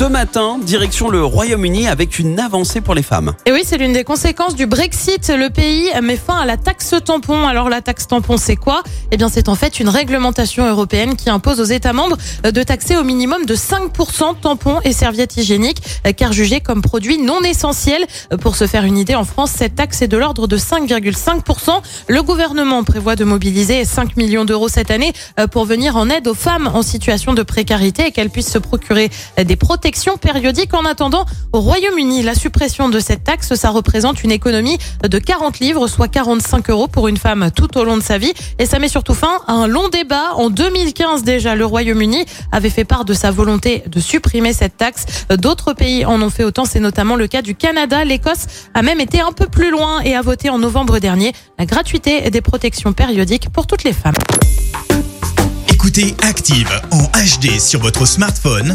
Ce matin, direction le Royaume-Uni avec une avancée pour les femmes. Et oui, c'est l'une des conséquences du Brexit. Le pays met fin à la taxe tampon. Alors la taxe tampon, c'est quoi? Eh bien, c'est en fait une réglementation européenne qui impose aux États membres de taxer au minimum de 5% tampons et serviettes hygiéniques, car jugés comme produits non essentiels. Pour se faire une idée, en France, cette taxe est de l'ordre de 5,5%. Le gouvernement prévoit de mobiliser 5 millions d'euros cette année pour venir en aide aux femmes en situation de précarité et qu'elles puissent se procurer des protections périodiques. En attendant, au Royaume-Uni, la suppression de cette taxe, ça représente une économie de 40 livres, soit 45 euros pour une femme tout au long de sa vie. Et ça met surtout fin à un long débat. En 2015 déjà, le Royaume-Uni avait fait part de sa volonté de supprimer cette taxe. D'autres pays en ont fait autant. C'est notamment le cas du Canada. L'Écosse a même été un peu plus loin et a voté en novembre dernier la gratuité des protections périodiques pour toutes les femmes. Écoutez Active en HD sur votre smartphone,